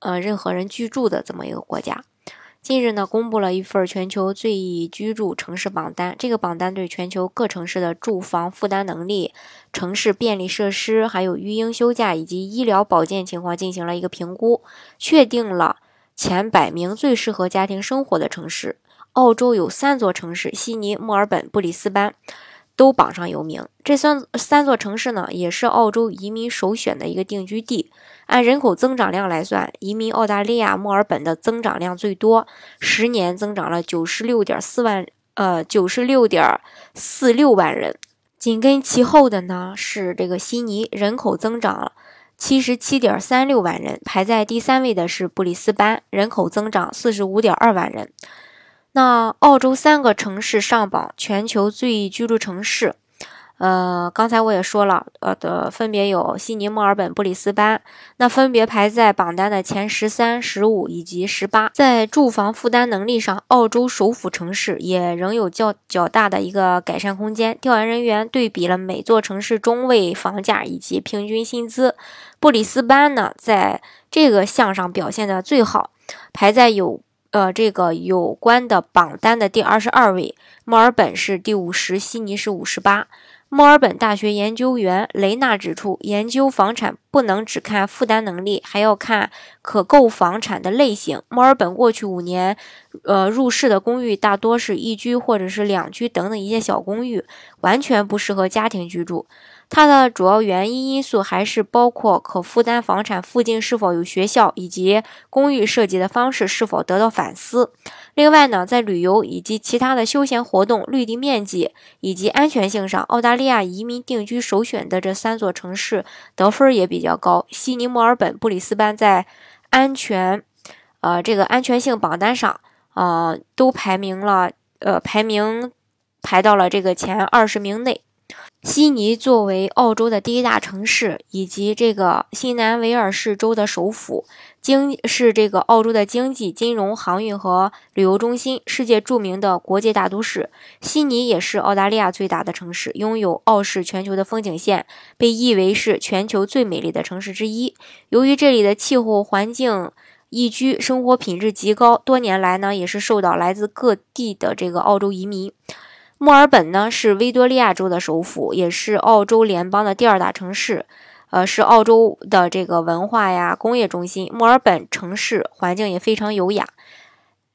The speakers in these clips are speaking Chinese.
呃，任何人居住的这么一个国家，近日呢，公布了一份全球最宜居住城市榜单。这个榜单对全球各城市的住房负担能力、城市便利设施、还有育婴休假以及医疗保健情况进行了一个评估，确定了前百名最适合家庭生活的城市。澳洲有三座城市：悉尼、墨尔本、布里斯班。都榜上有名。这三三座城市呢，也是澳洲移民首选的一个定居地。按人口增长量来算，移民澳大利亚墨尔本的增长量最多，十年增长了九十六点四万，呃，九十六点四六万人。紧跟其后的呢是这个悉尼，人口增长七十七点三六万人。排在第三位的是布里斯班，人口增长四十五点二万人。那澳洲三个城市上榜全球最宜居住城市，呃，刚才我也说了，呃的分别有悉尼、墨尔本、布里斯班，那分别排在榜单的前十三、十五以及十八。在住房负担能力上，澳洲首府城市也仍有较较大的一个改善空间。调研人员对比了每座城市中位房价以及平均薪资，布里斯班呢在这个项上表现的最好，排在有。呃，这个有关的榜单的第二十二位，墨尔本是第五十，悉尼是五十八。墨尔本大学研究员雷纳指出，研究房产不能只看负担能力，还要看可购房产的类型。墨尔本过去五年，呃，入市的公寓大多是一居或者是两居等等一些小公寓，完全不适合家庭居住。它的主要原因因素还是包括可负担房产附近是否有学校，以及公寓设计的方式是否得到反思。另外呢，在旅游以及其他的休闲活动、绿地面积以及安全性上，澳大利亚移民定居首选的这三座城市得分也比较高。悉尼、墨尔本、布里斯班在安全，呃，这个安全性榜单上，呃，都排名了，呃，排名排到了这个前二十名内。悉尼作为澳洲的第一大城市，以及这个新南威尔士州的首府，经是这个澳洲的经济、金融、航运和旅游中心，世界著名的国际大都市。悉尼也是澳大利亚最大的城市，拥有傲视全球的风景线，被誉为是全球最美丽的城市之一。由于这里的气候环境宜居，生活品质极高，多年来呢也是受到来自各地的这个澳洲移民。墨尔本呢是维多利亚州的首府，也是澳洲联邦的第二大城市，呃，是澳洲的这个文化呀工业中心。墨尔本城市环境也非常优雅，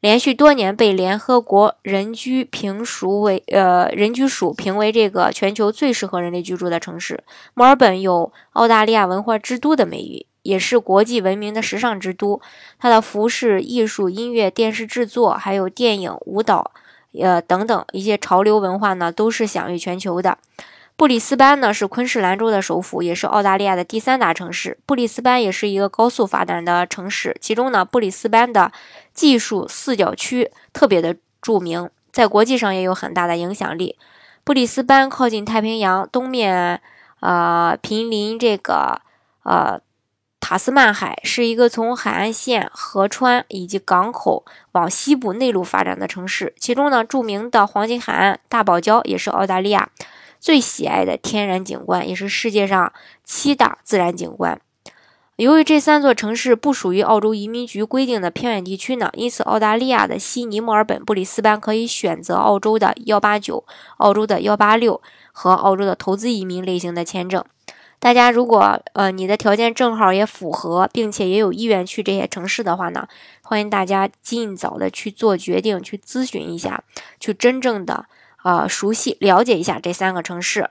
连续多年被联合国人居评属为呃人居署评为这个全球最适合人类居住的城市。墨尔本有澳大利亚文化之都的美誉，也是国际闻名的时尚之都。它的服饰、艺术、音乐、电视制作，还有电影、舞蹈。呃，等等一些潮流文化呢，都是享誉全球的。布里斯班呢是昆士兰州的首府，也是澳大利亚的第三大城市。布里斯班也是一个高速发展的城市，其中呢，布里斯班的技术四角区特别的著名，在国际上也有很大的影响力。布里斯班靠近太平洋，东面呃濒临这个呃。塔斯曼海是一个从海岸线、河川以及港口往西部内陆发展的城市。其中呢，著名的黄金海岸大堡礁也是澳大利亚最喜爱的天然景观，也是世界上七大自然景观。由于这三座城市不属于澳洲移民局规定的偏远地区呢，因此澳大利亚的悉尼、墨尔本、布里斯班可以选择澳洲的幺八九、澳洲的幺八六和澳洲的投资移民类型的签证。大家如果呃你的条件正好也符合，并且也有意愿去这些城市的话呢，欢迎大家尽早的去做决定，去咨询一下，去真正的呃熟悉了解一下这三个城市。